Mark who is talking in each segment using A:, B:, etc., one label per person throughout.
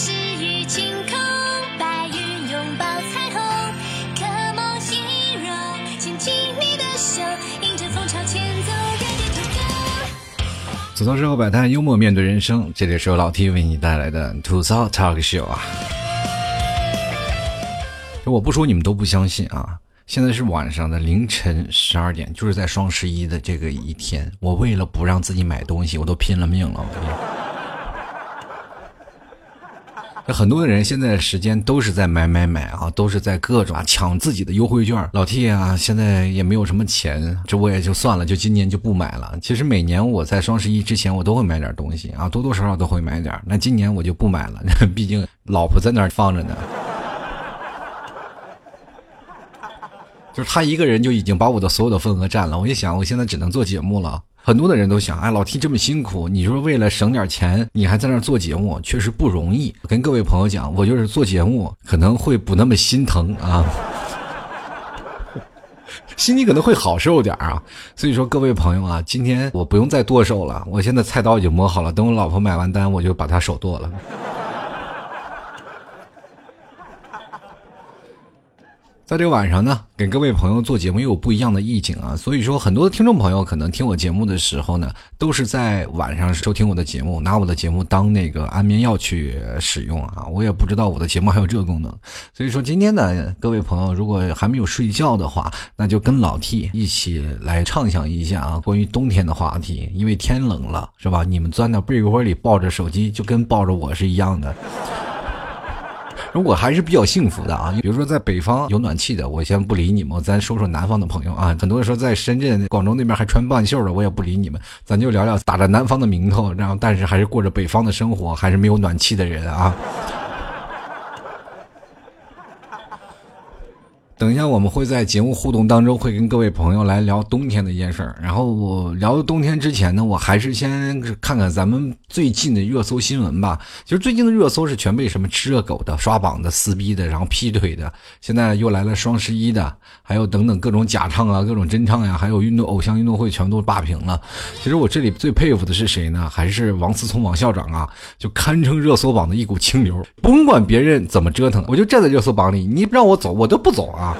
A: 是雨晴空，白云拥抱彩虹，可梦形容，牵紧你的手，迎着风朝前走，ready to go。
B: 吐槽社会百态，幽默面对人生。这里是由老 T 为你带来的吐槽 Talk Show 啊！我不说你们都不相信啊！现在是晚上的凌晨十二点，就是在双十一的这个一天，我为了不让自己买东西，我都拼了命了。我跟你很多的人现在时间都是在买买买啊，都是在各种啊抢自己的优惠券。老 T 啊，现在也没有什么钱，这我也就算了，就今年就不买了。其实每年我在双十一之前，我都会买点东西啊，多多少少都会买点。那今年我就不买了，毕竟老婆在那儿放着呢。就是他一个人就已经把我的所有的份额占了。我一想，我现在只能做节目了。很多的人都想，哎，老 T 这么辛苦，你说为了省点钱，你还在那做节目，确实不容易。跟各位朋友讲，我就是做节目可能会不那么心疼啊，心里可能会好受点啊。所以说，各位朋友啊，今天我不用再剁手了，我现在菜刀已经磨好了，等我老婆买完单，我就把她手剁了。在这晚上呢，给各位朋友做节目又有不一样的意境啊，所以说很多的听众朋友可能听我节目的时候呢，都是在晚上收听我的节目，拿我的节目当那个安眠药去使用啊，我也不知道我的节目还有这个功能，所以说今天呢，各位朋友如果还没有睡觉的话，那就跟老 T 一起来畅想一下啊，关于冬天的话题，因为天冷了是吧？你们钻到被窝里抱着手机，就跟抱着我是一样的。如果还是比较幸福的啊，比如说在北方有暖气的，我先不理你们，咱说说南方的朋友啊。很多人说在深圳、广州那边还穿半袖的，我也不理你们，咱就聊聊打着南方的名头，然后但是还是过着北方的生活，还是没有暖气的人啊。等一下，我们会在节目互动当中会跟各位朋友来聊冬天的一件事儿。然后我聊冬天之前呢，我还是先看看咱们最近的热搜新闻吧。其实最近的热搜是全被什么吃热狗的、刷榜的、撕逼的，然后劈腿的，现在又来了双十一的，还有等等各种假唱啊、各种真唱呀，还有运动偶像运动会全都霸屏了。其实我这里最佩服的是谁呢？还是王思聪王校长啊，就堪称热搜榜的一股清流，甭管别人怎么折腾，我就站在热搜榜里，你让我走，我都不走啊。啊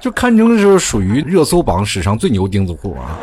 B: 就堪称是属于热搜榜史上最牛钉子户啊！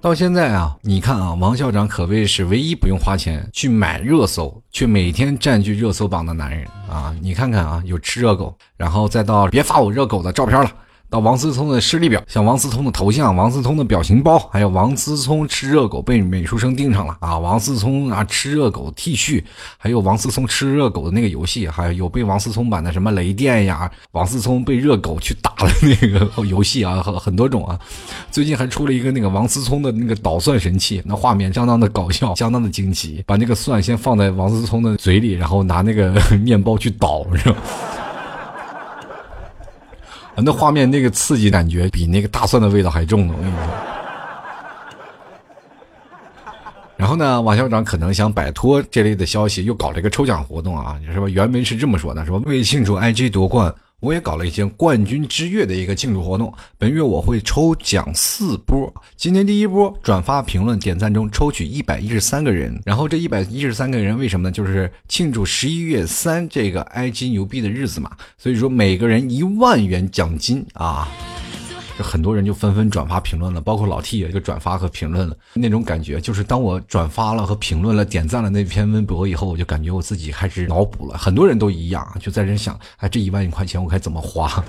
B: 到现在啊，你看啊，王校长可谓是唯一不用花钱去买热搜，却每天占据热搜榜的男人啊！你看看啊，有吃热狗，然后再到别发我热狗的照片了。到王思聪的实力表，像王思聪的头像、王思聪的表情包，还有王思聪吃热狗被美术生盯上了啊！王思聪啊吃热狗 T 恤，还有王思聪吃热狗的那个游戏，还有被王思聪版的什么雷电呀，王思聪被热狗去打的那个 游戏啊，很很多种啊。最近还出了一个那个王思聪的那个捣蒜神器，那画面相当的搞笑，相当的惊奇。把那个蒜先放在王思聪的嘴里，然后拿那个 面包去捣，是吧？那画面那个刺激感觉比那个大蒜的味道还重呢，我跟你说。然后呢，王校长可能想摆脱这类的消息，又搞了一个抽奖活动啊，是吧？原文是这么说的：说为庆祝 IG 夺冠，我也搞了一些冠军之月的一个庆祝活动。本月我会抽奖四波，今天第一波转发、评论、点赞中抽取一百一十三个人，然后这一百一十三个人为什么呢？就是庆祝十一月三这个 IG 牛逼的日子嘛。所以说每个人一万元奖金啊。就很多人就纷纷转发评论了，包括老 T 也一个转发和评论了。那种感觉就是，当我转发了和评论了、点赞了那篇微博以后，我就感觉我自己开始脑补了。很多人都一样，就在这想：哎，这一万块钱我该怎么花？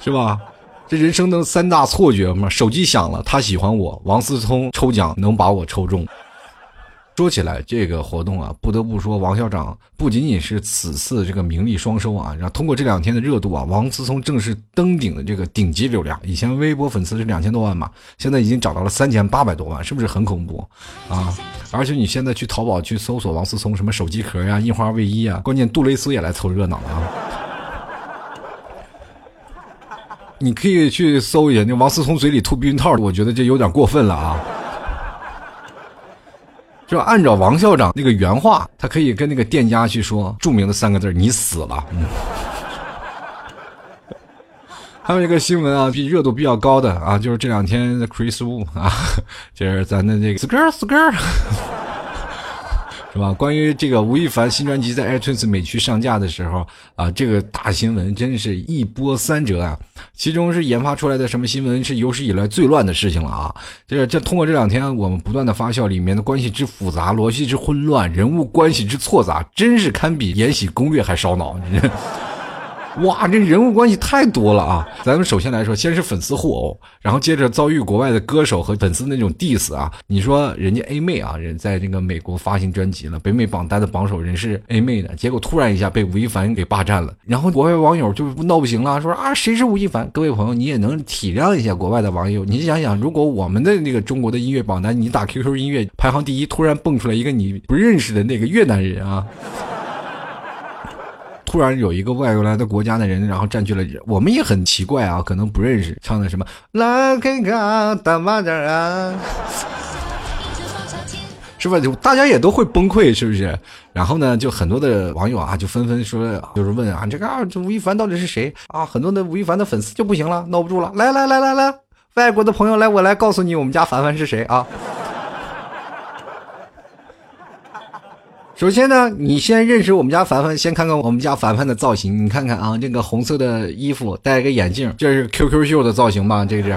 B: 是吧？这人生的三大错觉嘛，手机响了，他喜欢我；王思聪抽奖能把我抽中。说起来，这个活动啊，不得不说，王校长不仅仅是此次这个名利双收啊，然后通过这两天的热度啊，王思聪正式登顶了这个顶级流量。以前微博粉丝是两千多万嘛，现在已经涨到了三千八百多万，是不是很恐怖啊？而且你现在去淘宝去搜索王思聪什么手机壳呀、印花卫衣啊，关键杜蕾斯也来凑热闹啊。你可以去搜一下，那王思聪嘴里吐避孕套，我觉得这有点过分了啊。就按照王校长那个原话，他可以跟那个店家去说著名的三个字：“你死了。”嗯，还有一个新闻啊，比热度比较高的啊，就是这两天的 Chris Wu 啊，就是咱的这个 skr skr。是吧？关于这个吴亦凡新专辑在 iTunes 美区上架的时候啊，这个大新闻真是一波三折啊！其中是研发出来的什么新闻是有史以来最乱的事情了啊！这这通过这两天我们不断的发酵，里面的关系之复杂，逻辑之混乱，人物关系之错杂，真是堪比《延禧攻略》还烧脑。哇，这人物关系太多了啊！咱们首先来说，先是粉丝互殴，然后接着遭遇国外的歌手和粉丝那种 diss 啊。你说人家 A 妹啊，人在这个美国发行专辑了，北美榜单的榜首人是 A 妹的，结果突然一下被吴亦凡给霸占了，然后国外网友就闹不行了，说啊谁是吴亦凡？各位朋友，你也能体谅一下国外的网友，你想想，如果我们的那个中国的音乐榜单，你打 QQ 音乐排行第一，突然蹦出来一个你不认识的那个越南人啊。突然有一个外国来的国家的人，然后占据了，我们也很奇怪啊，可能不认识唱的什么啦开卡大马扎啊，是吧？大家也都会崩溃，是不是？然后呢，就很多的网友啊，就纷纷说，就是问啊，这个啊，这吴亦凡到底是谁啊？很多的吴亦凡的粉丝就不行了，闹不住了，来来来来来，外国的朋友来，我来告诉你，我们家凡凡是谁啊？首先呢，你先认识我们家凡凡，先看看我们家凡凡的造型。你看看啊，这个红色的衣服，戴个眼镜，这是 QQ 秀的造型吧？这是。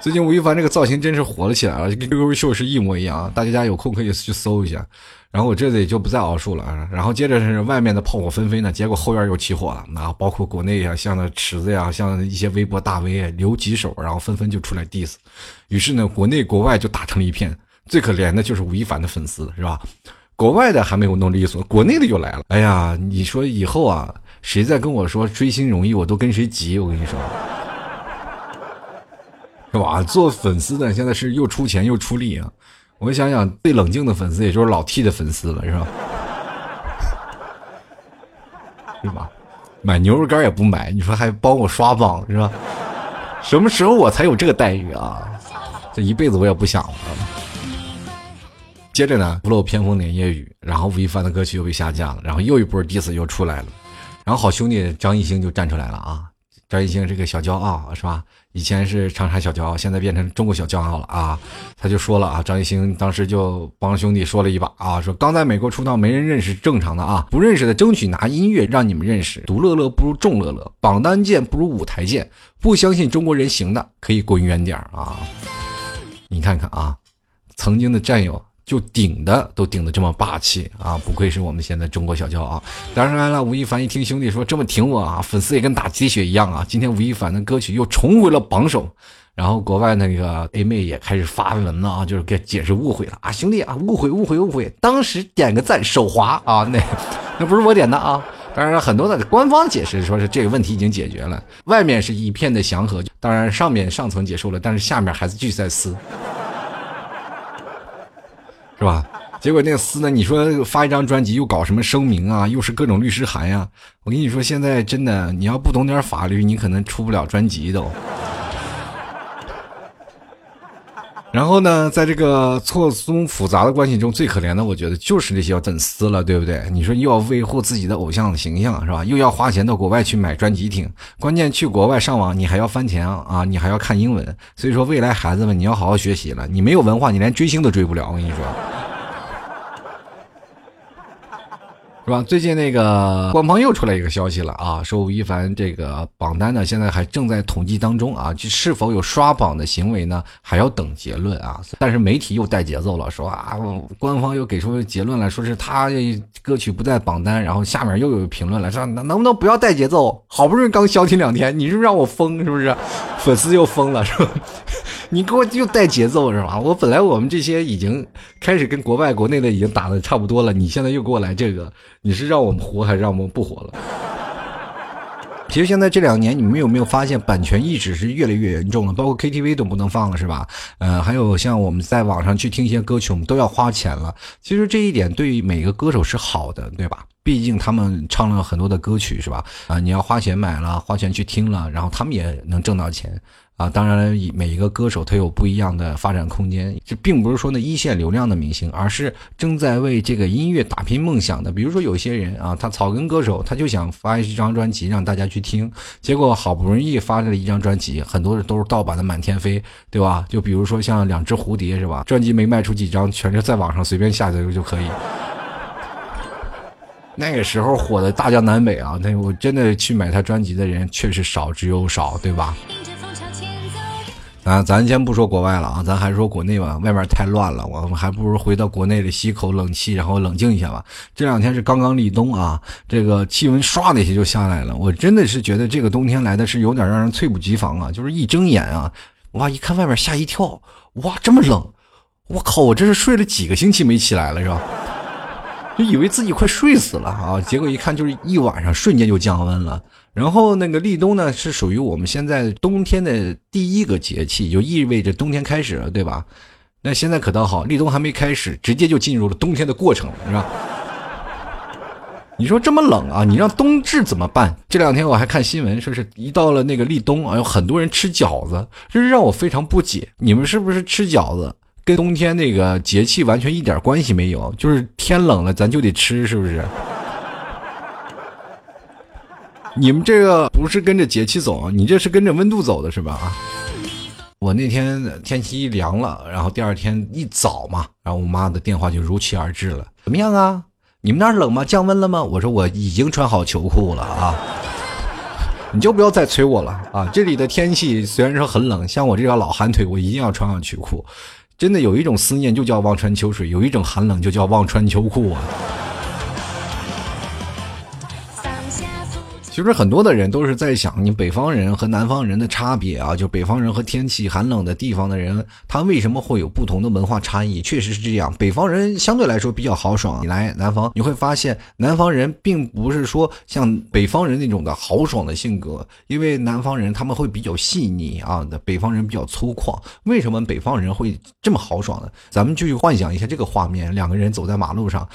B: 最近吴亦凡这个造型真是火了起来了，跟 QQ 秀是一模一样啊。大家有空可以去搜一下。然后我这里就不再奥述了啊。然后接着是外面的炮火纷飞呢，结果后院又起火了。那包括国内啊，像那池子呀，像一些微博大 V 留几手，然后纷纷就出来 diss。于是呢，国内国外就打成了一片。最可怜的就是吴亦凡的粉丝，是吧？国外的还没有弄利索，国内的又来了。哎呀，你说以后啊，谁再跟我说追星容易，我都跟谁急。我跟你说，是吧？做粉丝的现在是又出钱又出力啊。我想想，最冷静的粉丝也就是老 T 的粉丝了，是吧？是吧？买牛肉干也不买，你说还帮我刷榜，是吧？什么时候我才有这个待遇啊？这一辈子我也不想了。接着呢，不露偏锋连夜雨，然后吴亦凡的歌曲又被下架了，然后又一波 diss 又出来了，然后好兄弟张艺兴就站出来了啊！张艺兴这个小骄傲是吧？以前是长沙小骄傲，现在变成中国小骄傲了啊！他就说了啊，张艺兴当时就帮兄弟说了一把啊，说刚在美国出道没人认识正常的啊，不认识的争取拿音乐让你们认识，独乐乐不如众乐乐，榜单见不如舞台见，不相信中国人行的可以滚远点啊！你看看啊，曾经的战友。就顶的都顶的这么霸气啊！不愧是我们现在中国小骄傲。当然了，吴亦凡一听兄弟说这么挺我啊，粉丝也跟打鸡血一样啊！今天吴亦凡的歌曲又重回了榜首，然后国外那个 A 妹也开始发文了啊，就是给解释误会了啊，兄弟啊，误会误会误会，当时点个赞手滑啊，那那不是我点的啊。当然，很多的官方解释说是这个问题已经解决了，外面是一片的祥和，当然上面上层结束了，但是下面还是继续在撕。是吧？结果那个司呢？你说发一张专辑又搞什么声明啊？又是各种律师函呀？我跟你说，现在真的，你要不懂点法律，你可能出不了专辑都。然后呢，在这个错综复杂的关系中，最可怜的，我觉得就是那些粉丝了，对不对？你说又要维护自己的偶像的形象，是吧？又要花钱到国外去买专辑听，关键去国外上网，你还要翻墙啊，你还要看英文。所以说，未来孩子们，你要好好学习了。你没有文化，你连追星都追不了。我跟你说。是吧？最近那个官方又出来一个消息了啊，说吴亦凡这个榜单呢，现在还正在统计当中啊，就是否有刷榜的行为呢，还要等结论啊。但是媒体又带节奏了，说啊，官方又给出结论了，说是他歌曲不在榜单，然后下面又有评论了，说能不能不要带节奏？好不容易刚消停两天，你是不是让我疯？是不是？粉丝又疯了，是吧？你给我又带节奏是吧？我本来我们这些已经开始跟国外、国内的已经打的差不多了，你现在又给我来这个，你是让我们活还是让我们不活了？其实现在这两年，你们有没有发现版权意识是越来越严重了？包括 KTV 都不能放了，是吧？呃，还有像我们在网上去听一些歌曲，我们都要花钱了。其实这一点对于每个歌手是好的，对吧？毕竟他们唱了很多的歌曲，是吧？啊，你要花钱买了，花钱去听了，然后他们也能挣到钱。啊。当然，每一个歌手他有不一样的发展空间，这并不是说那一线流量的明星，而是正在为这个音乐打拼梦想的。比如说有些人啊，他草根歌手，他就想发一张专辑让大家去听，结果好不容易发了一张专辑，很多人都是盗版的满天飞，对吧？就比如说像两只蝴蝶是吧？专辑没卖出几张，全是在网上随便下载就可以。那个时候火的大江南北啊，那我真的去买他专辑的人确实少之又少，对吧？啊，咱先不说国外了啊，咱还是说国内吧。外面太乱了，我们还不如回到国内里吸口冷气，然后冷静一下吧。这两天是刚刚立冬啊，这个气温唰的一下就下来了。我真的是觉得这个冬天来的是有点让人猝不及防啊！就是一睁眼啊，哇，一看外面吓一跳，哇，这么冷！我靠，我这是睡了几个星期没起来了是吧？就以为自己快睡死了啊，结果一看就是一晚上瞬间就降温了。然后那个立冬呢，是属于我们现在冬天的第一个节气，就意味着冬天开始了，对吧？那现在可倒好，立冬还没开始，直接就进入了冬天的过程了，是吧？你说这么冷啊，你让冬至怎么办？这两天我还看新闻，说是一到了那个立冬啊，有很多人吃饺子，这是让我非常不解。你们是不是吃饺子？跟冬天那个节气完全一点关系没有，就是天冷了咱就得吃，是不是？你们这个不是跟着节气走，你这是跟着温度走的，是吧？啊！我那天天气一凉了，然后第二天一早嘛，然后我妈的电话就如期而至了。怎么样啊？你们那儿冷吗？降温了吗？我说我已经穿好秋裤了啊！你就不要再催我了啊！这里的天气虽然说很冷，像我这条老寒腿，我一定要穿上秋裤。真的有一种思念就叫望穿秋水，有一种寒冷就叫望穿秋裤啊。其实很多的人都是在想，你北方人和南方人的差别啊，就北方人和天气寒冷的地方的人，他为什么会有不同的文化差异？确实是这样，北方人相对来说比较豪爽。你来南方，你会发现南方人并不是说像北方人那种的豪爽的性格，因为南方人他们会比较细腻啊，北方人比较粗犷。为什么北方人会这么豪爽呢？咱们就去幻想一下这个画面：两个人走在马路上，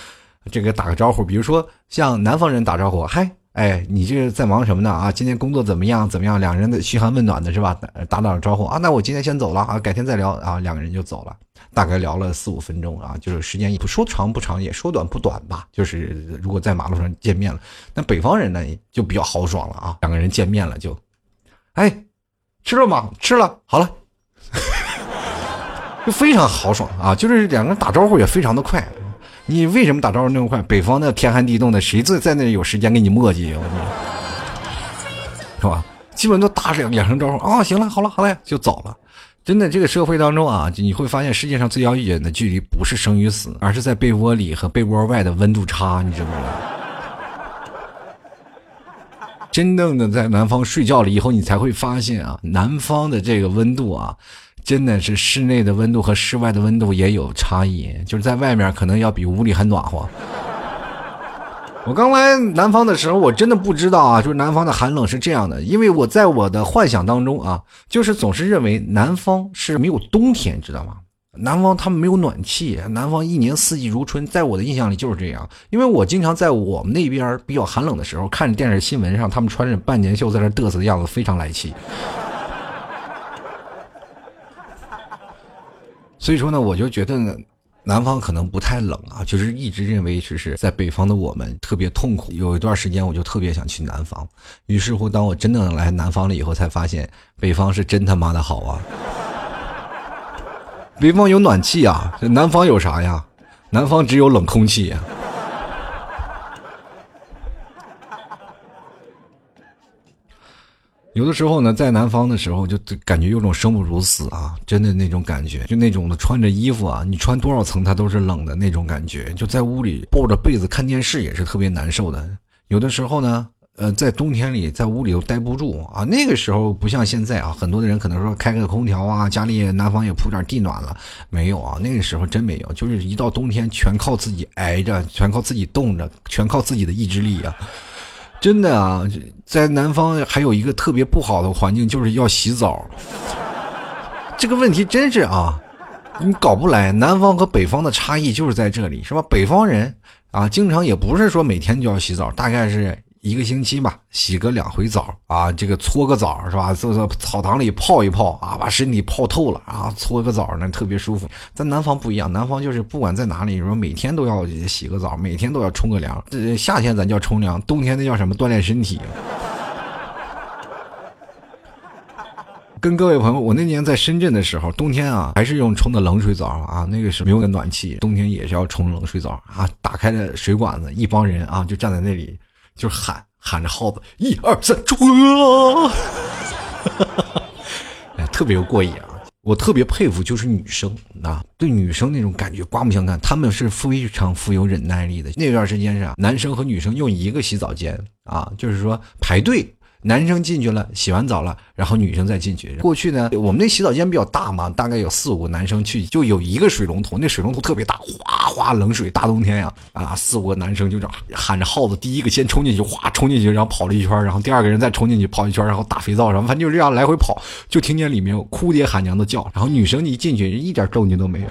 B: 这个打个招呼，比如说像南方人打招呼，嗨。哎，你这是在忙什么呢？啊，今天工作怎么样？怎么样？两人的嘘寒问暖的是吧？打打招呼啊。那我今天先走了啊，改天再聊啊。两个人就走了，大概聊了四五分钟啊，就是时间也不说长不长，也说短不短吧。就是如果在马路上见面了，那北方人呢就比较豪爽了啊。两个人见面了就，哎，吃了吗？吃了，好了，就非常豪爽啊。就是两个人打招呼也非常的快。你为什么打招呼那么快？北方那天寒地冻的，谁在在那有时间跟你磨叽啊？是吧？基本都打两两声招呼啊，行了，好了，好了，就走了。真的，这个社会当中啊，你会发现世界上最遥远的距离不是生与死，而是在被窝里和被窝外的温度差，你知道吗？真正的在南方睡觉了以后，你才会发现啊，南方的这个温度啊。真的是室内的温度和室外的温度也有差异，就是在外面可能要比屋里还暖和。我刚来南方的时候，我真的不知道啊，就是南方的寒冷是这样的，因为我在我的幻想当中啊，就是总是认为南方是没有冬天，知道吗？南方他们没有暖气，南方一年四季如春，在我的印象里就是这样。因为我经常在我们那边比较寒冷的时候，看着电视新闻上他们穿着半截袖在那嘚瑟的样子，非常来气。所以说呢，我就觉得南方可能不太冷啊，就是一直认为就是在北方的我们特别痛苦。有一段时间，我就特别想去南方。于是乎，当我真的来南方了以后，才发现北方是真他妈的好啊！北方有暖气啊，南方有啥呀？南方只有冷空气呀。有的时候呢，在南方的时候，就感觉有种生不如死啊，真的那种感觉，就那种的穿着衣服啊，你穿多少层它都是冷的那种感觉，就在屋里抱着被子看电视也是特别难受的。有的时候呢，呃，在冬天里在屋里都待不住啊。那个时候不像现在啊，很多的人可能说开个空调啊，家里南方也铺点地暖了，没有啊，那个时候真没有，就是一到冬天全靠自己挨着，全靠自己冻着，全靠自己的意志力啊。真的啊，在南方还有一个特别不好的环境，就是要洗澡。这个问题真是啊，你搞不来。南方和北方的差异就是在这里，是吧？北方人啊，经常也不是说每天就要洗澡，大概是一个星期吧，洗个两回澡啊，这个搓个澡是吧？坐在澡堂里泡一泡啊，把身体泡透了啊，搓个澡呢特别舒服。在南方不一样，南方就是不管在哪里，你说每天都要洗个澡，每天都要冲个凉。这夏天咱叫冲凉，冬天那叫什么？锻炼身体。跟各位朋友，我那年在深圳的时候，冬天啊还是用冲的冷水澡啊，那个是没有个暖气，冬天也是要冲冷水澡啊。打开了水管子，一帮人啊就站在那里，就是喊喊着号子，一二三冲啊！哎，特别有过瘾啊！我特别佩服就是女生啊，对女生那种感觉刮目相看，她们是非常富有忍耐力的。那段时间是啊男生和女生用一个洗澡间啊，就是说排队。男生进去了，洗完澡了，然后女生再进去。过去呢，我们那洗澡间比较大嘛，大概有四五个男生去，就有一个水龙头，那水龙头特别大，哗哗冷水，大冬天呀，啊，四五个男生就这样喊着号子，第一个先冲进去，哗冲进去，然后跑了一圈，然后第二个人再冲进去跑一圈，然后打肥皂什么，反正就这样来回跑，就听见里面哭爹喊娘的叫，然后女生一进去一点动静都没有，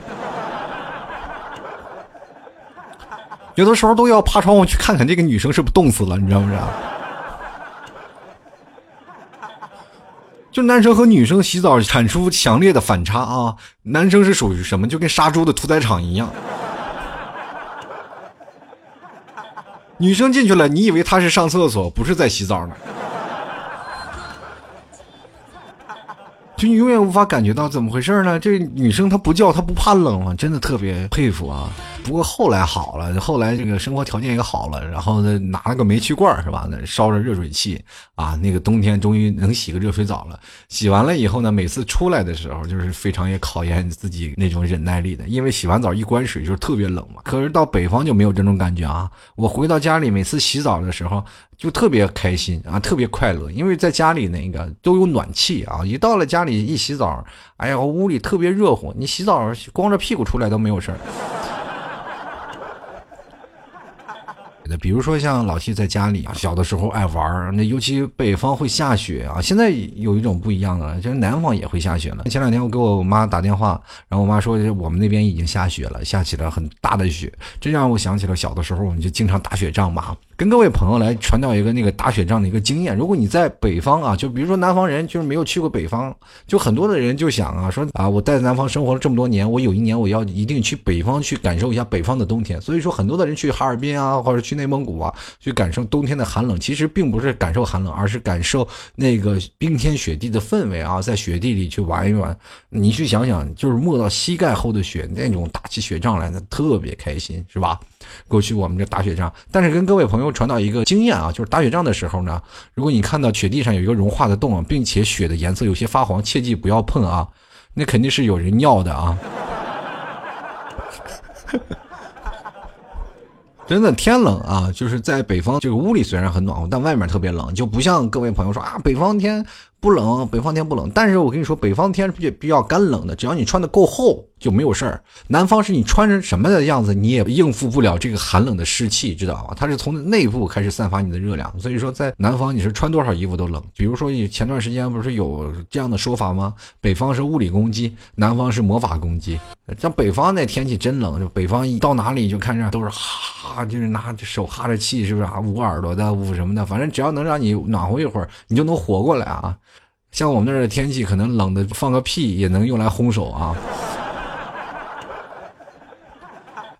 B: 有的时候都要爬窗户去看看这个女生是不是冻死了，你知道不知道？就男生和女生洗澡产出强烈的反差啊！男生是属于什么？就跟杀猪的屠宰场一样。女生进去了，你以为他是上厕所，不是在洗澡呢？就你永远无法感觉到怎么回事呢？这女生她不叫，她不怕冷吗？真的特别佩服啊！不过后来好了，后来这个生活条件也好了，然后呢拿了个煤气罐是吧？那烧着热水器啊，那个冬天终于能洗个热水澡了。洗完了以后呢，每次出来的时候就是非常也考验自己那种忍耐力的，因为洗完澡一关水就特别冷嘛。可是到北方就没有这种感觉啊！我回到家里每次洗澡的时候就特别开心啊，特别快乐，因为在家里那个都有暖气啊，一到了家里一洗澡，哎呀屋里特别热乎，你洗澡光着屁股出来都没有事儿。比如说像老七在家里啊，小的时候爱玩那尤其北方会下雪啊。现在有一种不一样了，就是南方也会下雪了。前两天我给我妈打电话，然后我妈说我们那边已经下雪了，下起了很大的雪，这让我想起了小的时候，我们就经常打雪仗嘛。跟各位朋友来传导一个那个打雪仗的一个经验。如果你在北方啊，就比如说南方人就是没有去过北方，就很多的人就想啊，说啊，我在南方生活了这么多年，我有一年我要一定去北方去感受一下北方的冬天。所以说，很多的人去哈尔滨啊，或者去内蒙古啊，去感受冬天的寒冷，其实并不是感受寒冷，而是感受那个冰天雪地的氛围啊，在雪地里去玩一玩。你去想想，就是没到膝盖厚的雪，那种打起雪仗来，那特别开心，是吧？过去我们这打雪仗，但是跟各位朋友传导一个经验啊，就是打雪仗的时候呢，如果你看到雪地上有一个融化的洞，并且雪的颜色有些发黄，切记不要碰啊，那肯定是有人尿的啊。真的天冷啊，就是在北方这个屋里虽然很暖和，但外面特别冷，就不像各位朋友说啊，北方天。不冷，北方天不冷，但是我跟你说，北方天是比较干冷的，只要你穿的够厚就没有事儿。南方是你穿成什么的样子，你也应付不了这个寒冷的湿气，知道吧？它是从内部开始散发你的热量，所以说在南方你是穿多少衣服都冷。比如说前段时间不是有这样的说法吗？北方是物理攻击，南方是魔法攻击。像北方那天气真冷，就北方一到哪里就看着都是哈，就是拿手哈着气，是不是啊？捂耳朵的，捂什么的，反正只要能让你暖和一会儿，你就能活过来啊。像我们那儿的天气，可能冷的放个屁也能用来烘手啊。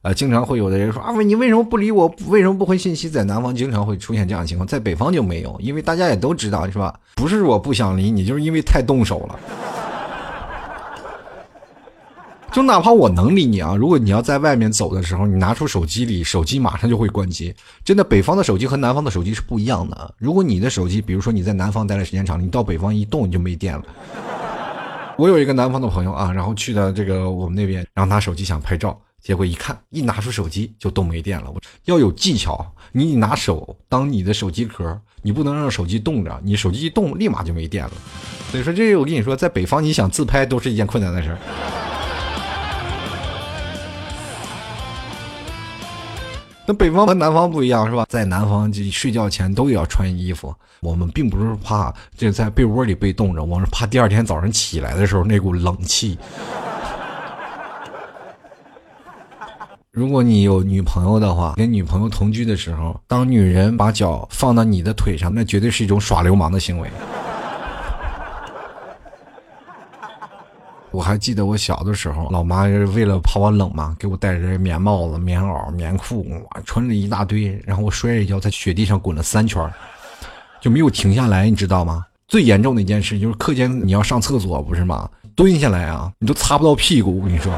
B: 呃，经常会有的人说啊，你为什么不理我？为什么不回信息？在南方经常会出现这样的情况，在北方就没有，因为大家也都知道，是吧？不是我不想理你，就是因为太动手了。就哪怕我能理你啊，如果你要在外面走的时候，你拿出手机里，手机马上就会关机。真的，北方的手机和南方的手机是不一样的。如果你的手机，比如说你在南方待的时间长了，你到北方一动你就没电了。我有一个南方的朋友啊，然后去的这个我们那边，然后拿手机想拍照，结果一看，一拿出手机就动没电了。我要有技巧，你拿手当你的手机壳，你不能让手机冻着，你手机一动立马就没电了。所以说，这我跟你说，在北方你想自拍都是一件困难的事儿。那北方和南方不一样是吧？在南方就睡觉前都要穿衣服。我们并不是怕这在被窝里被冻着，我是怕第二天早上起来的时候那股冷气。如果你有女朋友的话，跟女朋友同居的时候，当女人把脚放到你的腿上，那绝对是一种耍流氓的行为。我还记得我小的时候，老妈为了怕我冷嘛，给我戴着棉帽子、棉袄、棉裤，哇穿了一大堆，然后我摔了一跤，在雪地上滚了三圈，就没有停下来，你知道吗？最严重的一件事就是课间你要上厕所，不是吗？蹲下来啊，你都擦不到屁股，我跟你说，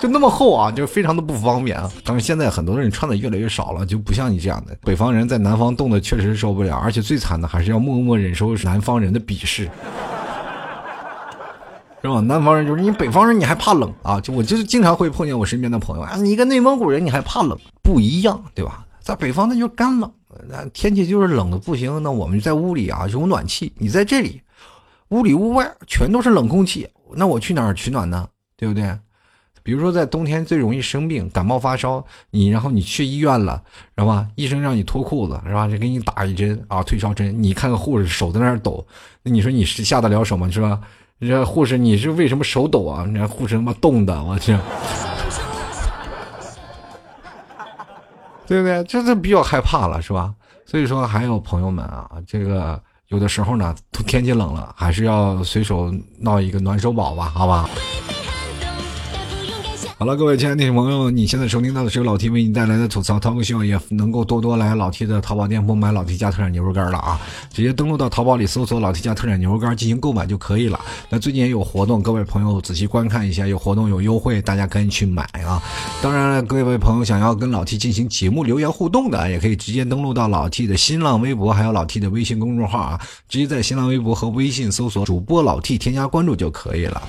B: 就那么厚啊，就非常的不方便啊。但是现在很多人穿的越来越少了，就不像你这样的。北方人在南方冻的确实受不了，而且最惨的还是要默默忍受南方人的鄙视。是吧？南方人就是你，北方人你还怕冷啊？就我就是经常会碰见我身边的朋友啊，你一个内蒙古人你还怕冷，不一样，对吧？在北方那就干冷，那天气就是冷的不行。那我们在屋里啊有暖气，你在这里，屋里屋外全都是冷空气，那我去哪取暖呢？对不对？比如说在冬天最容易生病，感冒发烧，你然后你去医院了，是吧？医生让你脱裤子，是吧？就给你打一针啊，退烧针。你看看护士手在那儿抖，那你说你是下得了手吗？是吧？这护士，你是为什么手抖啊？你看护士他妈冻的，我去，对不对？这是比较害怕了，是吧？所以说，还有朋友们啊，这个有的时候呢，天气冷了，还是要随手闹一个暖手宝吧，好吧？好了，各位亲爱的朋友，你现在收听到的是由老 T 为你带来的吐槽涛哥秀，也能够多多来老 T 的淘宝店铺买老 T 家特产牛肉干了啊！直接登录到淘宝里搜索老 T 家特产牛肉干进行购买就可以了。那最近也有活动，各位朋友仔细观看一下，有活动有优惠，大家赶紧去买啊！当然了，各位朋友想要跟老 T 进行节目留言互动的，也可以直接登录到老 T 的新浪微博，还有老 T 的微信公众号啊，直接在新浪微博和微信搜索主播老 T 添加关注就可以了。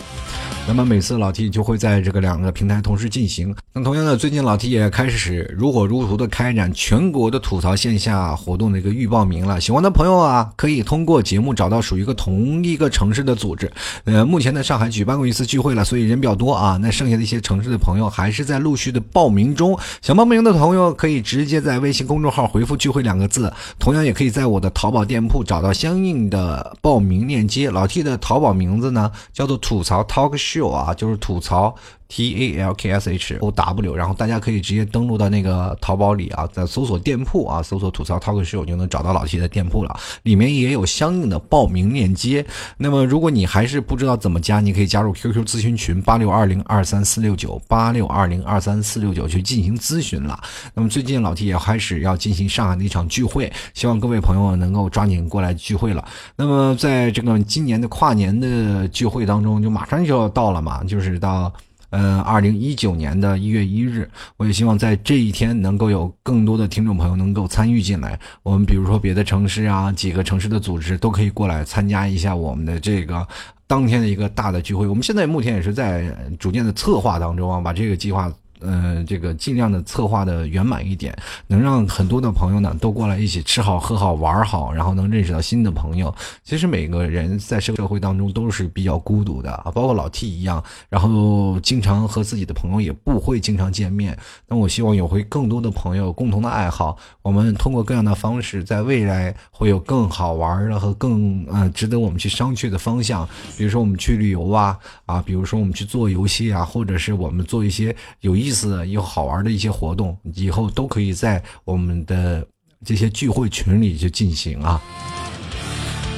B: 那么每次老 T 就会在这个两个平台同时进行。那同样的，最近老 T 也开始如火如荼的开展全国的吐槽线下活动的一个预报名了。喜欢的朋友啊，可以通过节目找到属于一个同一个城市的组织。呃，目前在上海举办过一次聚会了，所以人比较多啊。那剩下的一些城市的朋友还是在陆续的报名中。想报名的朋友可以直接在微信公众号回复“聚会”两个字，同样也可以在我的淘宝店铺找到相应的报名链接。老 T 的淘宝名字呢叫做“吐槽 Talk Show”。啊，就是吐槽 T A L K S H O W，然后大家可以直接登录到那个淘宝里啊，在搜索店铺啊，搜索吐槽 Talk Show 就能找到老 T 的店铺了，里面也有相应的报名链接。那么如果你还是不知道怎么加，你可以加入 QQ 咨询群八六二零二三四六九八六二零二三四六九去进行咨询了。那么最近老 T 也开始要进行上海的一场聚会，希望各位朋友能够抓紧过来聚会了。那么在这个今年的跨年的聚会当中，就马上就要到了嘛，就是到。嗯，二零一九年的一月一日，我也希望在这一天能够有更多的听众朋友能够参与进来。我们比如说别的城市啊，几个城市的组织都可以过来参加一下我们的这个当天的一个大的聚会。我们现在目前也是在逐渐的策划当中啊，把这个计划。嗯，这个尽量的策划的圆满一点，能让很多的朋友呢都过来一起吃好喝好玩好，然后能认识到新的朋友。其实每个人在社社会当中都是比较孤独的啊，包括老 T 一样，然后经常和自己的朋友也不会经常见面。那我希望有会更多的朋友共同的爱好，我们通过各样的方式，在未来会有更好玩的和更嗯值得我们去商榷的方向。比如说我们去旅游啊啊，比如说我们去做游戏啊，或者是我们做一些有意。意思又好玩的一些活动，以后都可以在我们的这些聚会群里去进行啊。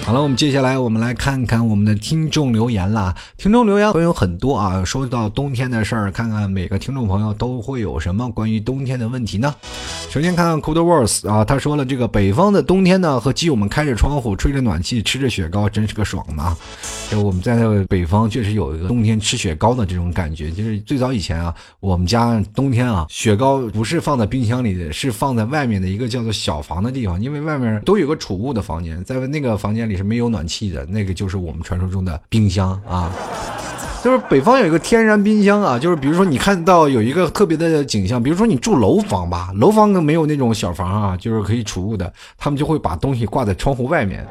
B: 好了，我们接下来我们来看看我们的听众留言啦。听众留言会有很多啊。说到冬天的事儿，看看每个听众朋友都会有什么关于冬天的问题呢？首先看看 Cold Words 啊，他说了，这个北方的冬天呢，和基友们开着窗户，吹着暖气，吃着雪糕，真是个爽呢。就我们在北方确实有一个冬天吃雪糕的这种感觉。就是最早以前啊，我们家冬天啊，雪糕不是放在冰箱里的，是放在外面的一个叫做小房的地方，因为外面都有个储物的房间，在那个房间里。也是没有暖气的，那个就是我们传说中的冰箱啊，就是北方有一个天然冰箱啊，就是比如说你看到有一个特别的景象，比如说你住楼房吧，楼房没有那种小房啊，就是可以储物的，他们就会把东西挂在窗户外面。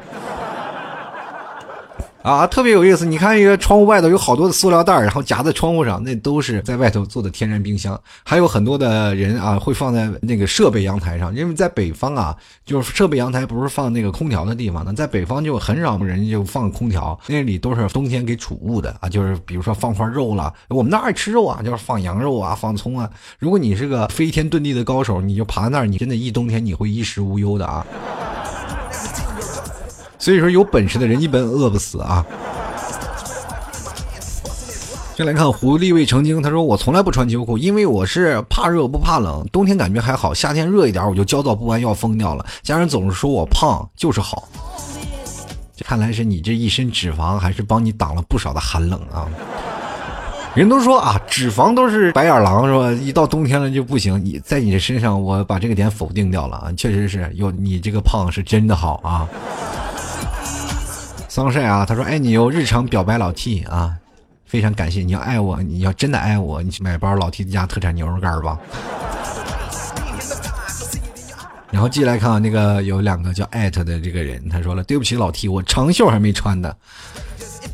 B: 啊，特别有意思。你看一个窗户外头有好多的塑料袋，然后夹在窗户上，那都是在外头做的天然冰箱。还有很多的人啊，会放在那个设备阳台上，因为在北方啊，就是设备阳台不是放那个空调的地方呢，在北方就很少人就放空调，那里都是冬天给储物的啊，就是比如说放块肉了，我们那爱吃肉啊，就是放羊肉啊，放葱啊。如果你是个飞天遁地的高手，你就爬那儿，你真的一冬天你会衣食无忧的啊。所以说，有本事的人一般饿不死啊。先来看狐狸未成精，他说我从来不穿秋裤，因为我是怕热不怕冷，冬天感觉还好，夏天热一点我就焦躁不安要疯掉了。家人总是说我胖就是好，看来是你这一身脂肪还是帮你挡了不少的寒冷啊。人都说啊，脂肪都是白眼狼是吧？一到冬天了就不行。你在你的身上，我把这个点否定掉了啊，确实是有你这个胖是真的好啊。桑晒啊，他说：“爱你哟，日常表白老 T 啊，非常感谢你要爱我，你要真的爱我，你去买包老 T 家特产牛肉干吧。”然后继续来看啊，那个有两个叫艾特的这个人，他说了：“对不起老 T，我长袖还没穿呢。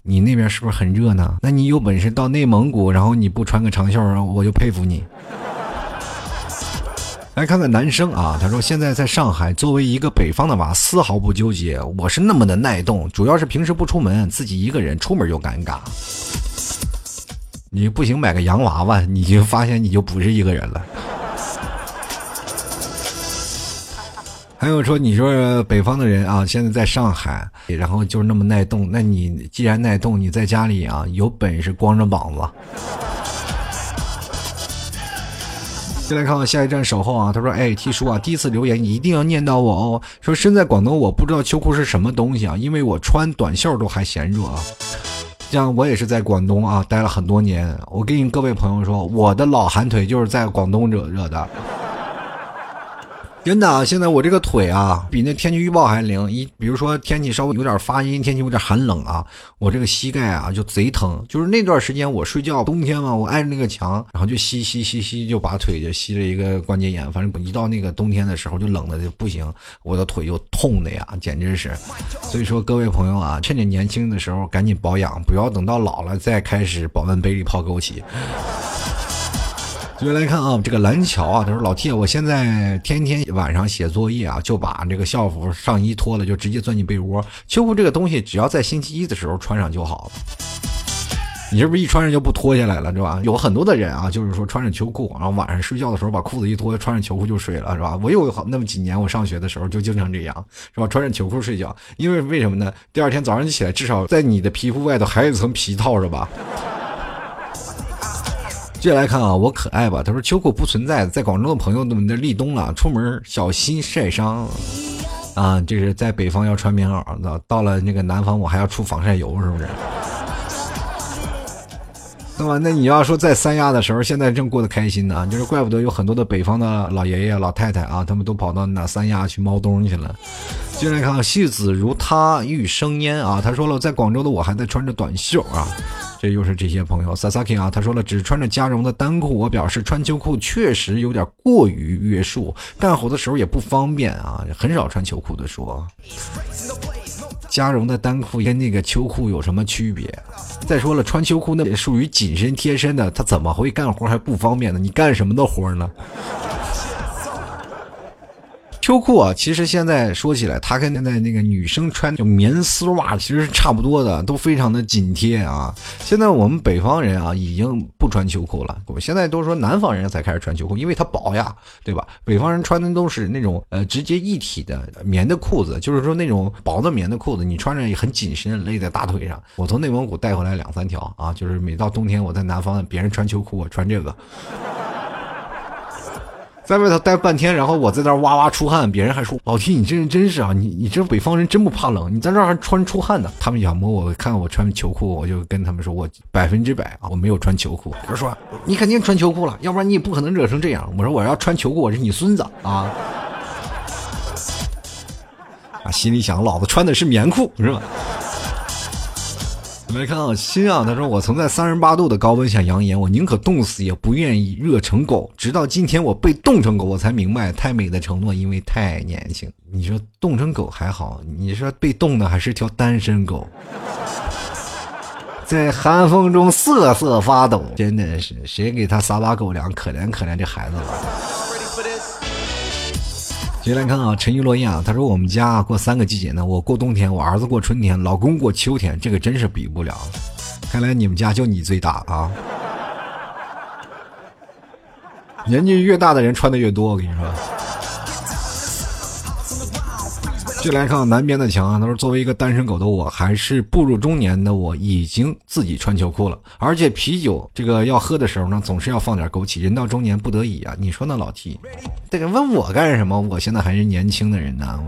B: 你那边是不是很热呢？那你有本事到内蒙古，然后你不穿个长袖，然后我就佩服你。”来看看男生啊，他说现在在上海，作为一个北方的娃，丝毫不纠结。我是那么的耐冻，主要是平时不出门，自己一个人出门就尴尬。你不行，买个洋娃娃，你就发现你就不是一个人了。还有说，你说北方的人啊，现在在上海，然后就是那么耐冻，那你既然耐冻，你在家里啊，有本事光着膀子。再来看看下一站守候啊，他说：“哎七叔啊，第一次留言你一定要念叨我哦。说身在广东，我不知道秋裤是什么东西啊，因为我穿短袖都还嫌热啊。像我也是在广东啊待了很多年，我跟各位朋友说，我的老寒腿就是在广东惹惹的。”真的啊，现在我这个腿啊，比那天气预报还灵。一比如说天气稍微有点发阴，天气有点寒冷啊，我这个膝盖啊就贼疼。就是那段时间我睡觉，冬天嘛，我挨着那个墙，然后就吸吸吸吸，就把腿就吸了一个关节炎。反正一到那个冬天的时候，就冷的就不行，我的腿就痛的呀，简直是。所以说各位朋友啊，趁着年轻的时候赶紧保养，不要等到老了再开始保温杯里泡枸杞。接下来看啊，这个蓝桥啊，他说老 T，我现在天天晚上写作业啊，就把这个校服上衣脱了，就直接钻进被窝。秋裤这个东西，只要在星期一的时候穿上就好了。你是不是一穿上就不脱下来了，是吧？有很多的人啊，就是说穿着秋裤，然后晚上睡觉的时候把裤子一脱，穿上秋裤就睡了，是吧？我有好那么几年，我上学的时候就经常这样，是吧？穿着秋裤睡觉，因为为什么呢？第二天早上起来，至少在你的皮肤外头还有一层皮套着吧。接下来看啊，我可爱吧？他说秋裤不存在，在广州的朋友们的立冬了，出门小心晒伤。啊，这是在北方要穿棉袄那，到了那个南方我还要出防晒油，是不是？那么，那你要说在三亚的时候，现在正过得开心呢，就是怪不得有很多的北方的老爷爷老太太啊，他们都跑到那三亚去猫冬去了。进来看，戏子如他欲生烟啊，他说了，在广州的我还在穿着短袖啊。这又是这些朋友，Sasaki 啊，他说了，只穿着加绒的单裤。我表示穿秋裤确实有点过于约束，干活的时候也不方便啊，很少穿秋裤的说。加绒的单裤跟那个秋裤有什么区别？再说了，穿秋裤那也属于紧身贴身的，他怎么会干活还不方便呢？你干什么的活呢？秋裤啊，其实现在说起来，它跟现在那个女生穿就棉丝袜其实是差不多的，都非常的紧贴啊。现在我们北方人啊，已经不穿秋裤了。我现在都说南方人才开始穿秋裤，因为它薄呀，对吧？北方人穿的都是那种呃直接一体的棉的裤子，就是说那种薄的棉的裤子，你穿着也很紧身，勒在大腿上。我从内蒙古带回来两三条啊，就是每到冬天我在南方，别人穿秋裤，我穿这个。在外头待半天，然后我在那哇哇出汗，别人还说老 T 你这人真是啊，你你这北方人真不怕冷，你在这还穿出汗呢。他们想摸我，看我穿秋裤，我就跟他们说我百分之百啊，我没有穿秋裤。他说你肯定穿秋裤了，要不然你也不可能热成这样。我说我要穿秋裤，我是你孙子啊！啊，心里想老子穿的是棉裤是吧？没看到，心啊，他说我曾在三十八度的高温下扬言，我宁可冻死也不愿意热成狗。直到今天我被冻成狗，我才明白太美的承诺，因为太年轻。你说冻成狗还好，你说被冻的还是条单身狗。在寒风中瑟瑟发抖，真的是谁给他撒把狗粮？可怜可怜这孩子了。接来看啊，沉鱼落雁啊，他说我们家过三个季节呢，我过冬天，我儿子过春天，老公过秋天，这个真是比不了。看来你们家就你最大啊！年纪越大的人穿的越多，我跟你说。就来看南边的墙啊，他说作为一个单身狗的我，还是步入中年的我，已经自己穿秋裤了。而且啤酒这个要喝的时候呢，总是要放点枸杞。人到中年不得已啊，你说呢，老 T？这个问我干什么？我现在还是年轻的人呢。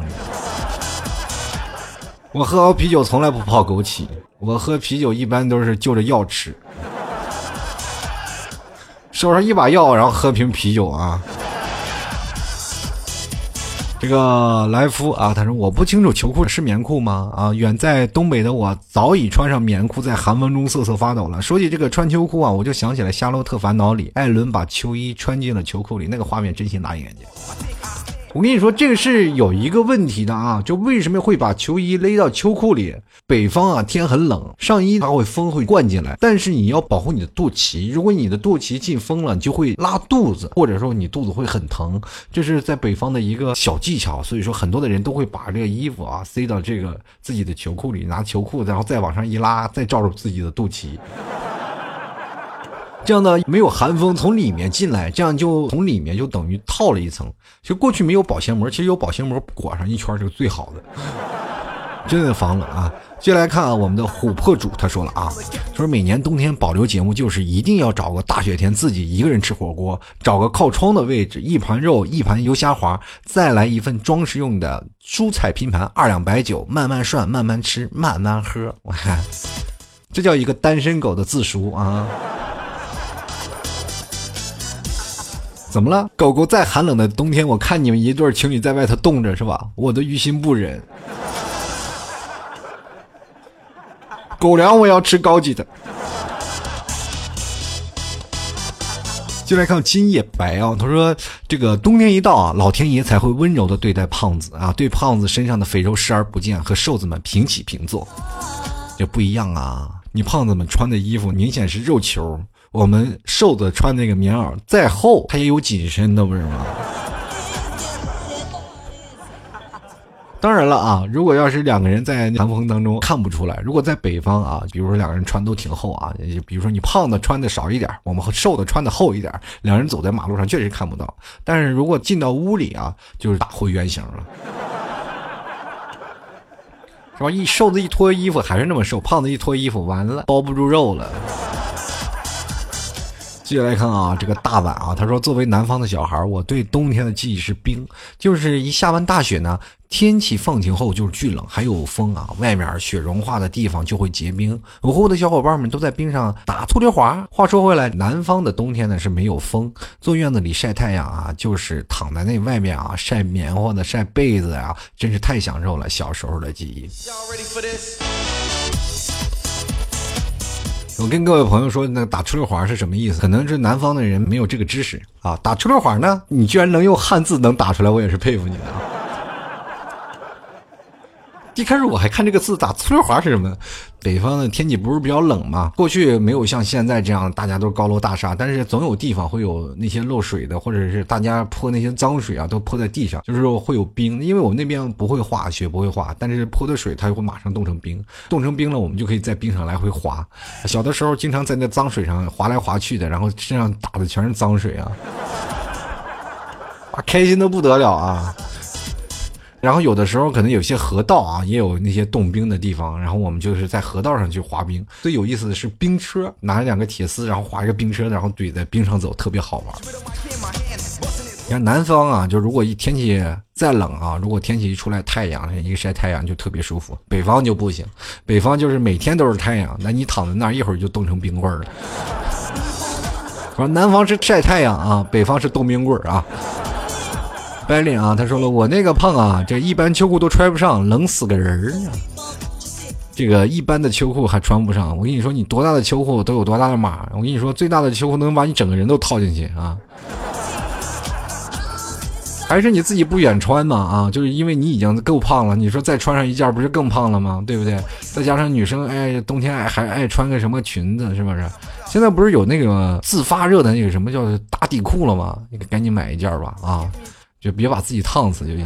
B: 我喝啤酒从来不泡枸杞，我喝啤酒一般都是就着药吃，手上一把药，然后喝瓶啤酒啊。这个来夫啊，他说我不清楚秋裤是棉裤吗？啊，远在东北的我早已穿上棉裤，在寒风中瑟瑟发抖了。说起这个穿秋裤啊，我就想起了《夏洛特烦恼》里艾伦把秋衣穿进了秋裤里，那个画面真心辣眼睛。我跟你说，这个是有一个问题的啊，就为什么会把球衣勒到秋裤里？北方啊，天很冷，上衣它会风会灌进来，但是你要保护你的肚脐，如果你的肚脐进风了，你就会拉肚子，或者说你肚子会很疼，这是在北方的一个小技巧。所以说，很多的人都会把这个衣服啊塞到这个自己的球裤里，拿球裤然后再往上一拉，再罩住自己的肚脐。这样呢，没有寒风从里面进来，这样就从里面就等于套了一层。就过去没有保鲜膜，其实有保鲜膜裹上一圈就是最好的，真的防冷啊。接下来看啊，我们的琥珀主他说了啊，说每年冬天保留节目就是一定要找个大雪天自己一个人吃火锅，找个靠窗的位置，一盘肉，一盘油虾滑，再来一份装饰用的蔬菜拼盘，二两白酒，慢慢涮，慢慢吃，慢慢喝。我看，这叫一个单身狗的自述啊。怎么了？狗狗再寒冷的冬天，我看你们一对情侣在外头冻着是吧？我都于心不忍。狗粮我要吃高级的。就来看今夜白啊，他说这个冬天一到啊，老天爷才会温柔的对待胖子啊，对胖子身上的肥肉视而不见，和瘦子们平起平坐。这不一样啊！你胖子们穿的衣服明显是肉球。我们瘦子穿那个棉袄再厚，它也有紧身的，不是吗？当然了啊，如果要是两个人在寒风当中看不出来，如果在北方啊，比如说两个人穿都挺厚啊，比如说你胖的穿的少一点，我们瘦的穿的厚一点，两人走在马路上确实看不到。但是如果进到屋里啊，就是打回原形了，是吧？一瘦子一脱衣服还是那么瘦，胖子一脱衣服完了包不住肉了。接下来看啊，这个大碗啊，他说：“作为南方的小孩，我对冬天的记忆是冰，就是一下完大雪呢，天气放晴后就是巨冷，还有风啊，外面雪融化的地方就会结冰。我和我的小伙伴们都在冰上打醋溜滑。话说回来，南方的冬天呢是没有风，坐院子里晒太阳啊，就是躺在那外面啊晒棉花的、晒被子呀，真是太享受了小时候的记忆。”我跟各位朋友说，那打出溜滑是什么意思？可能是南方的人没有这个知识啊。打出溜滑呢，你居然能用汉字能打出来，我也是佩服你的啊。一开始我还看这个字打粗溜滑是什么？北方的天气不是比较冷吗？过去没有像现在这样，大家都是高楼大厦，但是总有地方会有那些漏水的，或者是大家泼那些脏水啊，都泼在地上，就是说会有冰。因为我们那边不会化雪，不会化，但是泼的水它就会马上冻成冰，冻成冰了，我们就可以在冰上来回滑。小的时候经常在那脏水上滑来滑去的，然后身上打的全是脏水啊，啊，开心的不得了啊！然后有的时候可能有些河道啊，也有那些冻冰的地方，然后我们就是在河道上去滑冰。最有意思的是冰车，拿两个铁丝，然后划一个冰车，然后怼在冰上走，特别好玩。你看南方啊，就如果一天气再冷啊，如果天气一出来太阳，一晒太阳就特别舒服。北方就不行，北方就是每天都是太阳，那你躺在那儿一会儿就冻成冰棍儿了。说南方是晒太阳啊，北方是冻冰棍儿啊。白领啊，他说了，我那个胖啊，这一般秋裤都穿不上，冷死个人儿啊！这个一般的秋裤还穿不上，我跟你说，你多大的秋裤都有多大的码。我跟你说，最大的秋裤能把你整个人都套进去啊！还是你自己不愿穿嘛啊？就是因为你已经够胖了，你说再穿上一件不是更胖了吗？对不对？再加上女生哎，冬天爱还爱穿个什么裙子，是不是？现在不是有那个自发热的那个什么叫打底裤了吗？你赶紧买一件吧啊，就别把自己烫死就行。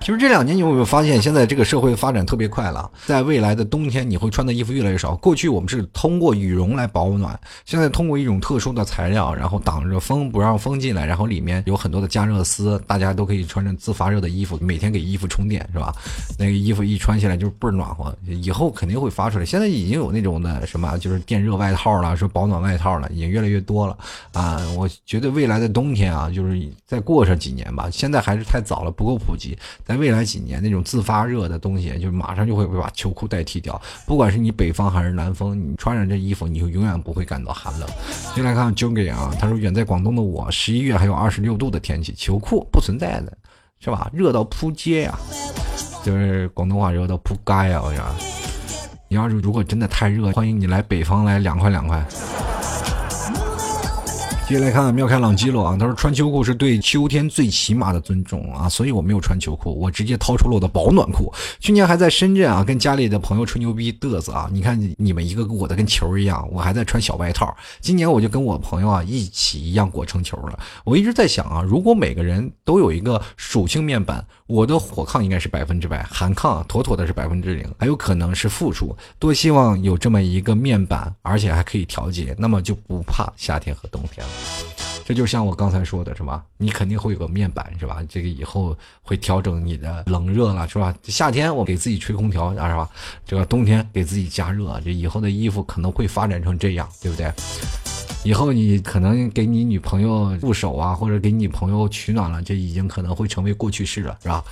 B: 其实这两年你有没有发现，现在这个社会发展特别快了，在未来的冬天你会穿的衣服越来越少。过去我们是通过羽绒来保暖，现在通过一种特殊的材料，然后挡着风不让风进来，然后里面有很多的加热丝，大家都可以穿着自发热的衣服，每天给衣服充电，是吧？那个衣服一穿起来就倍儿暖和，以后肯定会发出来。现在已经有那种的什么，就是电热外套了，说保暖外套了，已经越来越多了啊！我觉得未来的冬天啊，就是再过上几年吧，现在还是太早了，不够普及。在未来几年，那种自发热的东西，就马上就会把秋裤代替掉。不管是你北方还是南方，你穿上这衣服，你就永远不会感到寒冷。先来看 Joey 啊，他说远在广东的我，十一月还有二十六度的天气，秋裤不存在的，是吧？热到扑街呀，就是广东话热到扑街呀！我讲，你要是如果真的太热，欢迎你来北方来凉快凉快。接下来看妙开朗基罗啊，他说穿秋裤是对秋天最起码的尊重啊，所以我没有穿秋裤，我直接掏出了我的保暖裤。去年还在深圳啊，跟家里的朋友吹牛逼嘚瑟啊，你看你们一个个裹得跟球一样，我还在穿小外套。今年我就跟我朋友啊一起一样裹成球了。我一直在想啊，如果每个人都有一个属性面板，我的火抗应该是百分之百，寒抗妥妥的是百分之零，还有可能是负数。多希望有这么一个面板，而且还可以调节，那么就不怕夏天和冬天了。这就像我刚才说的，是吧？你肯定会有个面板，是吧？这个以后会调整你的冷热了，是吧？夏天我给自己吹空调，啊是吧？这个冬天给自己加热，这以后的衣服可能会发展成这样，对不对？以后你可能给你女朋友护手啊，或者给你女朋友取暖了，这已经可能会成为过去式了，是吧？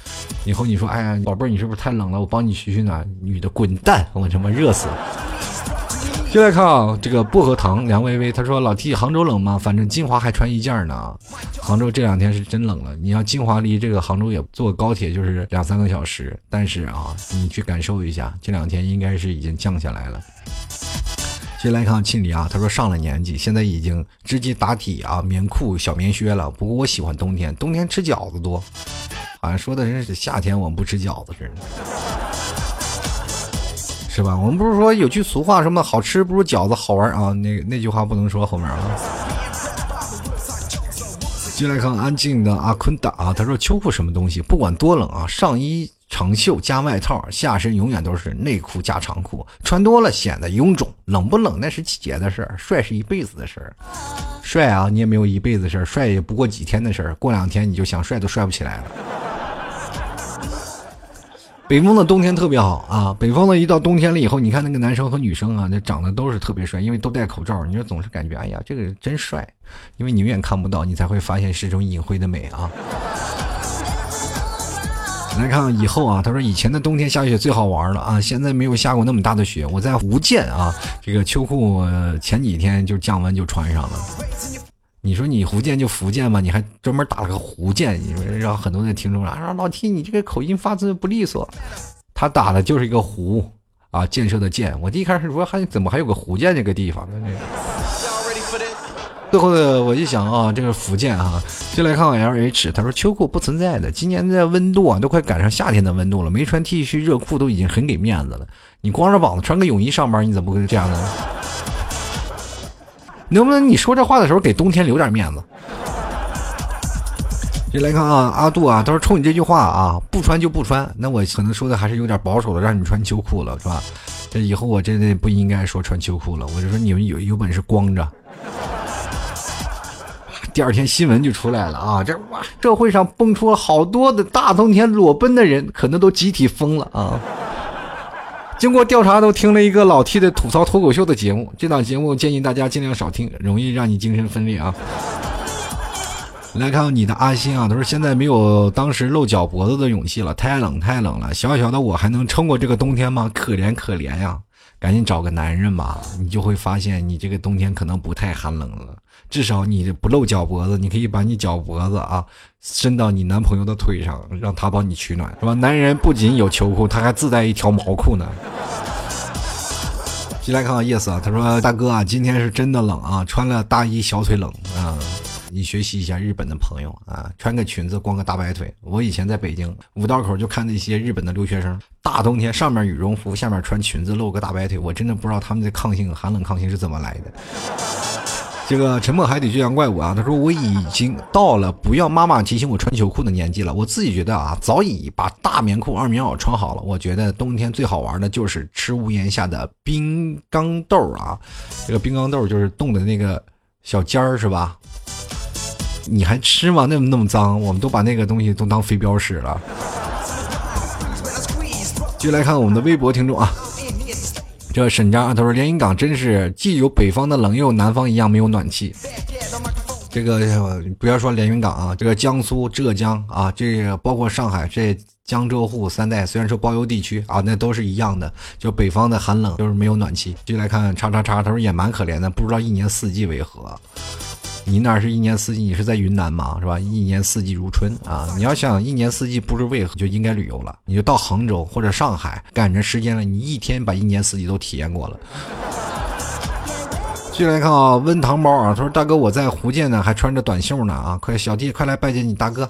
B: 以后你说，哎呀，宝贝儿，你是不是太冷了？我帮你取取暖，女的滚蛋，我他妈热死了。接来看啊，这个薄荷糖梁薇薇，她说：“老 T，杭州冷吗？反正金华还穿一件呢。杭州这两天是真冷了。你要金华离这个杭州也坐高铁就是两三个小时，但是啊，你去感受一下，这两天应该是已经降下来了。”接来看庆黎啊，他说：“上了年纪，现在已经直接打底啊，棉裤、小棉靴了。不过我喜欢冬天，冬天吃饺子多。好像说的是夏天我们不吃饺子似的。”是吧？我们不是说有句俗话什么好吃不如饺子好玩啊？那那句话不能说后面啊。进来看安静的阿坤达啊，他说秋裤什么东西？不管多冷啊，上衣长袖加外套，下身永远都是内裤加长裤，穿多了显得臃肿。冷不冷那是季节的事儿，帅是一辈子的事儿。帅啊，你也没有一辈子事儿，帅也不过几天的事儿，过两天你就想帅都帅不起来了。北方的冬天特别好啊！北方的一到冬天了以后，你看那个男生和女生啊，那长得都是特别帅，因为都戴口罩。你说总是感觉，哎呀，这个人真帅，因为你永远看不到，你才会发现是一种隐晦的美啊。来看以后啊，他说以前的冬天下雪最好玩了啊，现在没有下过那么大的雪。我在福建啊，这个秋裤前几天就降温就穿上了。你说你福建就福建嘛，你还专门打了个福建，你说让很多的听众啊，老 T 你这个口音发字不利索。他打的就是一个湖啊，建设的建。我第一开始说还怎么还有个福建这个地方呢？最后的我一想啊，这个福建啊，就来看看 L H，他说秋裤不存在的。今年的温度啊，都快赶上夏天的温度了，没穿 T 恤热裤都已经很给面子了。你光着膀子穿个泳衣上班，你怎么会这样呢？能不能你说这话的时候给冬天留点面子？你来看啊，阿杜啊，他说冲你这句话啊，不穿就不穿。那我可能说的还是有点保守的，让你穿秋裤了，是吧？这以后我真的不应该说穿秋裤了，我就说你们有有本事光着。第二天新闻就出来了啊，这哇，社会上蹦出了好多的大冬天裸奔的人，可能都集体疯了啊。经过调查，都听了一个老 T 的吐槽脱口秀的节目。这档节目建议大家尽量少听，容易让你精神分裂啊。来看你的阿星啊，他说现在没有当时露脚脖子的勇气了，太冷太冷了。小小的我还能撑过这个冬天吗？可怜可怜呀！赶紧找个男人吧，你就会发现你这个冬天可能不太寒冷了。至少你不露脚脖子，你可以把你脚脖子啊伸到你男朋友的腿上，让他帮你取暖，是吧？男人不仅有秋裤，他还自带一条毛裤呢。进来看看 yes 啊，他说大哥啊，今天是真的冷啊，穿了大衣小腿冷啊。你学习一下日本的朋友啊，穿个裙子，光个大白腿。我以前在北京五道口就看那些日本的留学生，大冬天上面羽绒服，下面穿裙子，露个大白腿，我真的不知道他们的抗性寒冷抗性是怎么来的。这个沉默海底巨象怪物啊，他说我已经到了不要妈妈提醒我穿秋裤的年纪了。我自己觉得啊，早已把大棉裤、二棉袄穿好了。我觉得冬天最好玩的就是吃屋檐下的冰缸豆啊，这个冰缸豆就是冻的那个小尖儿是吧？你还吃吗？那么那么脏，我们都把那个东西都当飞镖使了。继续来看我们的微博听众啊。这沈章他说连云港真是既有北方的冷，又有南方一样没有暖气。这个不要说连云港啊，这个江苏、浙江啊，这个包括上海这江浙沪三带，虽然说包邮地区啊，那都是一样的，就北方的寒冷就是没有暖气。继续来看叉叉叉，他说也蛮可怜的，不知道一年四季为何。你那是一年四季？你是在云南吗？是吧？一年四季如春啊！你要想一年四季不知为何就应该旅游了，你就到杭州或者上海，赶着时间了，你一天把一年四季都体验过了。继续来看啊，温糖包啊，他说大哥我在福建呢，还穿着短袖呢啊！快小弟快来拜见你大哥。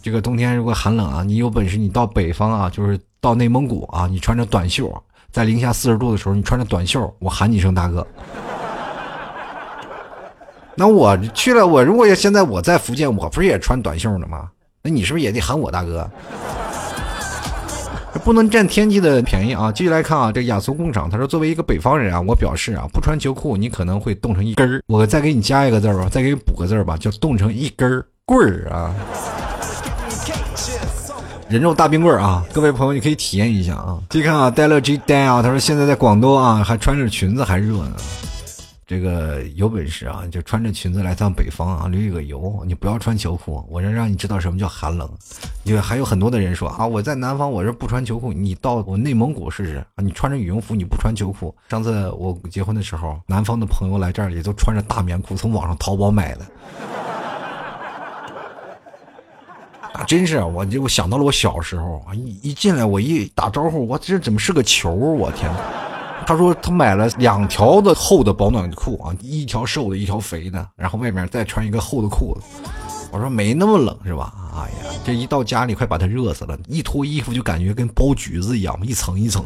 B: 这个冬天如果寒冷啊，你有本事你到北方啊，就是到内蒙古啊，你穿着短袖，在零下四十度的时候，你穿着短袖，我喊你一声大哥。那我去了，我如果要现在我在福建，我不是也穿短袖呢吗？那你是不是也得喊我大哥？不能占天气的便宜啊！继续来看啊，这雅俗工厂他说，作为一个北方人啊，我表示啊，不穿秋裤你可能会冻成一根儿。我再给你加一个字儿吧，再给你补个字儿吧，叫冻成一根儿棍儿啊！人肉大冰棍儿啊！各位朋友，你可以体验一下啊！继续看啊，戴乐 G 戴啊，他说现在在广东啊，还穿着裙子还热呢。这个有本事啊，就穿着裙子来趟北方啊，旅个游。你不要穿秋裤，我让让你知道什么叫寒冷。因为还有很多的人说啊，我在南方，我这不穿秋裤。你到我内蒙古试试啊，你穿着羽绒服，你不穿秋裤。上次我结婚的时候，南方的朋友来这儿也都穿着大棉裤，从网上淘宝买的。啊，真是我就想到了我小时候啊，一一进来我一打招呼，我这怎么是个球？我天！他说他买了两条的厚的保暖裤啊，一条瘦的，一条肥的，然后外面再穿一个厚的裤子。我说没那么冷是吧？哎呀，这一到家里快把他热死了，一脱衣服就感觉跟剥橘子一样，一层一层。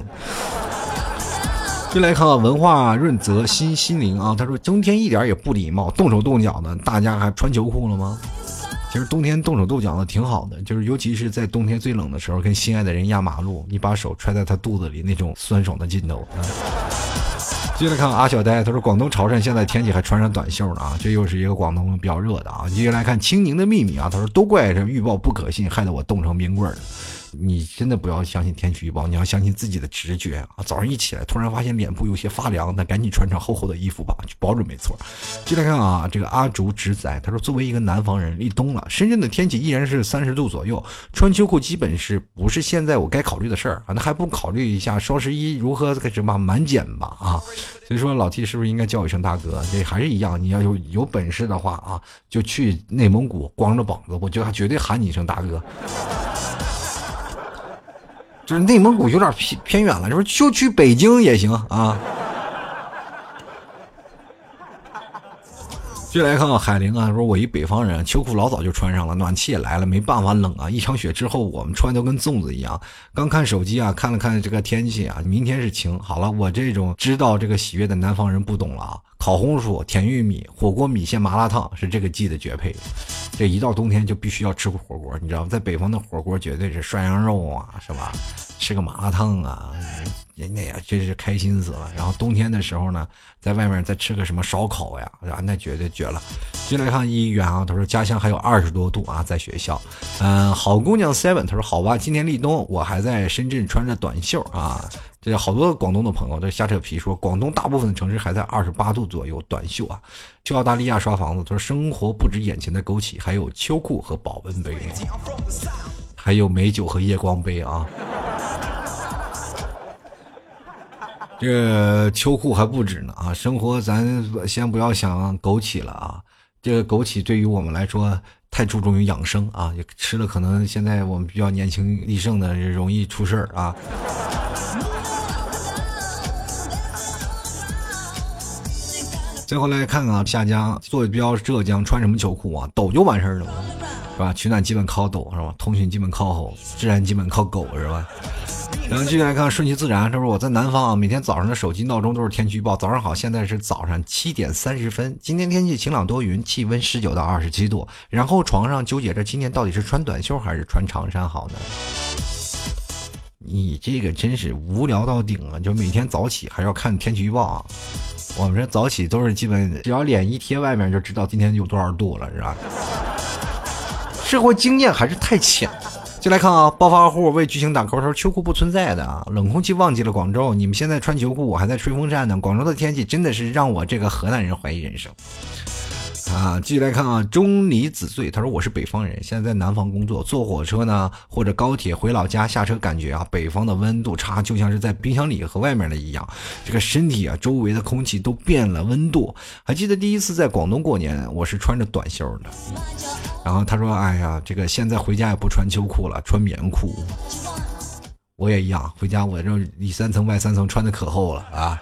B: 就来看看文化润泽新心灵啊，他说冬天一点也不礼貌，动手动脚的，大家还穿秋裤了吗？其实冬天动手动脚的挺好的，就是尤其是在冬天最冷的时候，跟心爱的人压马路，你把手揣在他肚子里，那种酸爽的劲头。接着来看阿小呆，他说广东潮汕现在天气还穿上短袖呢啊，这又是一个广东比较热的啊。接着来看青柠的秘密啊，他说都怪这预报不可信，害得我冻成冰棍了。你真的不要相信天气预报，你要相信自己的直觉啊！早上一起来，突然发现脸部有些发凉，那赶紧穿上厚厚的衣服吧，就保准没错。接着看啊，这个阿竹直仔他说，作为一个南方人，立冬了，深圳的天气依然是三十度左右，穿秋裤基本是不是现在我该考虑的事儿啊？那还不考虑一下双十一如何什么满减吧啊？所以说老 T 是不是应该叫一声大哥？这还是一样，你要有有本事的话啊，就去内蒙古光着膀子，我就绝对喊你一声大哥。就是内蒙古有点偏偏远了，是不是？就去北京也行啊。接来看看海玲啊，说我一北方人，秋裤老早就穿上了，暖气也来了，没办法冷啊。一场雪之后，我们穿的跟粽子一样。刚看手机啊，看了看这个天气啊，明天是晴。好了，我这种知道这个喜悦的南方人不懂了啊。烤红薯、甜玉米、火锅米线、麻辣烫是这个季的绝配。这一到冬天就必须要吃个火锅，你知道吗？在北方的火锅绝对是涮羊肉啊，是吧？吃个麻辣烫啊，人家呀真是开心死了。然后冬天的时候呢，在外面再吃个什么烧烤呀，啊，那绝对绝了。进来看医院啊，他说家乡还有二十多度啊，在学校。嗯，好姑娘 seven，他说好吧，今天立冬，我还在深圳穿着短袖啊。这好多广东的朋友在瞎扯皮，说广东大部分的城市还在二十八度左右，短袖啊。去澳大利亚刷房子，他说生活不止眼前的枸杞，还有秋裤和保温杯，还有美酒和夜光杯啊。这秋裤还不止呢啊！生活咱先不要想枸杞了啊，这个枸杞对于我们来说太注重于养生啊，也吃了可能现在我们比较年轻力盛的容易出事儿啊。最后来看看啊下家坐标浙江穿什么秋裤啊？抖就完事儿了嘛，是吧？取暖基本靠抖是吧？通讯基本靠吼，自然基本靠狗是吧？然后继续来看顺其自然，这不我在南方啊，每天早上的手机闹钟都是天气预报。早上好，现在是早上七点三十分，今天天气晴朗多云，气温十九到二十七度。然后床上纠结着今天到底是穿短袖还是穿长衫好呢？你这个真是无聊到顶了！就每天早起还要看天气预报啊。我们这早起都是基本，只要脸一贴外面就知道今天有多少度了，是吧？社会经验还是太浅。就来看啊，暴发户为剧情打 call，说秋裤不存在的啊，冷空气忘记了广州，你们现在穿秋裤，我还在吹风扇呢。广州的天气真的是让我这个河南人怀疑人生。啊，继续来看啊，钟离子醉，他说我是北方人，现在在南方工作，坐火车呢或者高铁回老家下车，感觉啊北方的温度差，就像是在冰箱里和外面的一样，这个身体啊周围的空气都变了温度。还记得第一次在广东过年，我是穿着短袖的，然后他说，哎呀，这个现在回家也不穿秋裤了，穿棉裤。我也一样，回家我这里三层外三层穿的可厚了啊。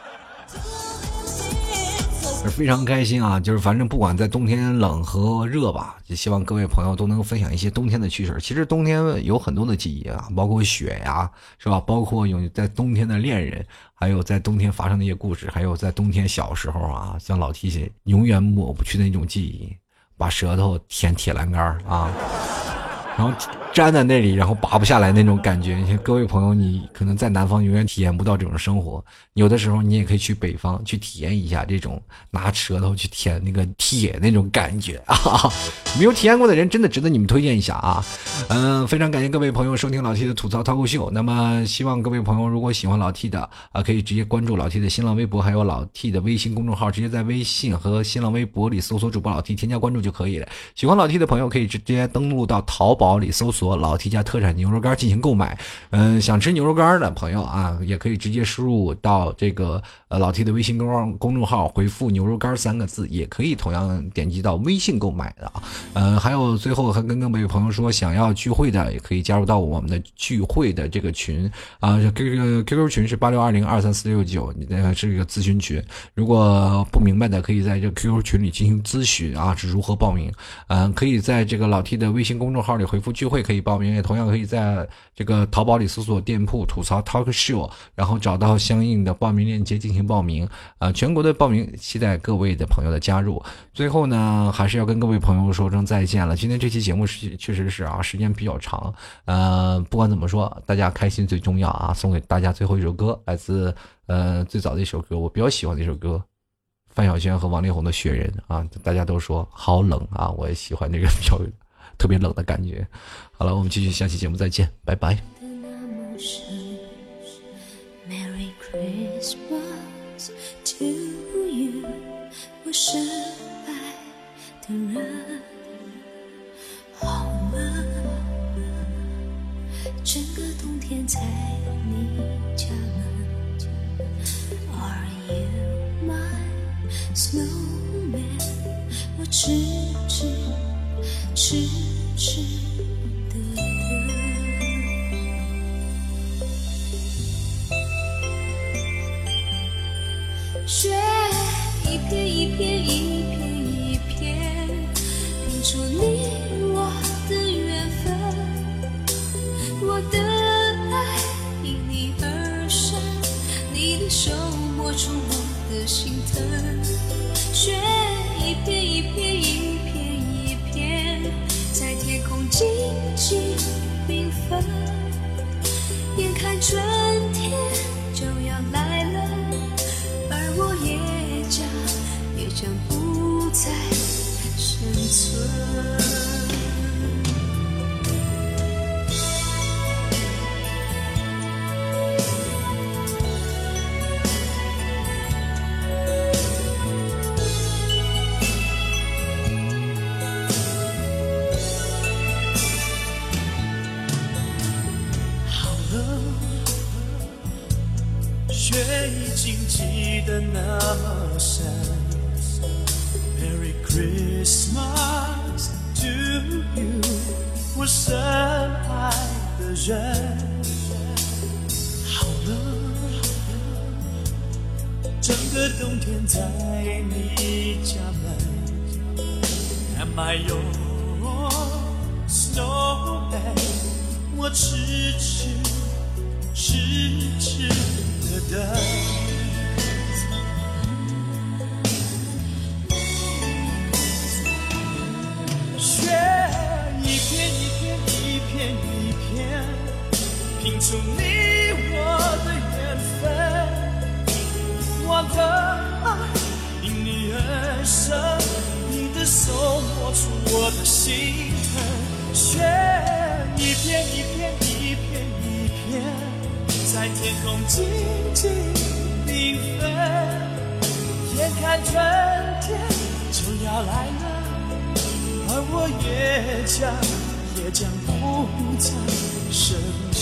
B: 非常开心啊！就是反正不管在冬天冷和热吧，就希望各位朋友都能分享一些冬天的趣事。其实冬天有很多的记忆啊，包括雪呀，是吧？包括有在冬天的恋人，还有在冬天发生的一些故事，还有在冬天小时候啊，像老提起永远抹不去的那种记忆，把舌头舔铁栏杆啊，然后。粘在那里，然后拔不下来那种感觉。你看，各位朋友，你可能在南方永远体验不到这种生活。有的时候，你也可以去北方去体验一下这种拿舌头去舔那个铁那种感觉啊！没有体验过的人，真的值得你们推荐一下啊！嗯，非常感谢各位朋友收听老 T 的吐槽脱口秀。那么，希望各位朋友如果喜欢老 T 的啊，可以直接关注老 T 的新浪微博，还有老 T 的微信公众号，直接在微信和新浪微博里搜索主播老 T，添加关注就可以了。喜欢老 T 的朋友，可以直接登录到淘宝里搜索。老 T 家特产牛肉干进行购买，嗯，想吃牛肉干的朋友啊，也可以直接输入到这个呃老 T 的微信公公众号，回复牛肉干三个字，也可以同样点击到微信购买的啊。呃，还有最后还跟各位朋友说，想要聚会的也可以加入到我们的聚会的这个群啊，QQ QQ 群是八六二零二三四六九，呃是一个咨询群，如果不明白的可以在这 QQ 群里进行咨询啊，是如何报名？嗯，可以在这个老 T 的微信公众号里回复聚会可以。可以报名，也同样可以在这个淘宝里搜索店铺“吐槽 Talk Show”，然后找到相应的报名链接进行报名。啊，全国的报名，期待各位的朋友的加入。最后呢，还是要跟各位朋友说声再见了。今天这期节目是确实是啊，时间比较长。呃，不管怎么说，大家开心最重要啊！送给大家最后一首歌，来自呃最早的一首歌，我比较喜欢的一首歌，范晓萱和王力宏的《雪人》啊，大家都说好冷啊，我也喜欢这个 比较。特别冷的感觉。好了，我们继续下期节目再见，拜拜。整个冬天在你家门，Are you my snowman？我痴痴。痴痴的等，雪一片一片一片一片，拼出你我的缘分。我的爱因你而生，你的手摸出我的心疼。
C: 在天空静静缤纷，眼看春天就要来了，而我也将也将不再生。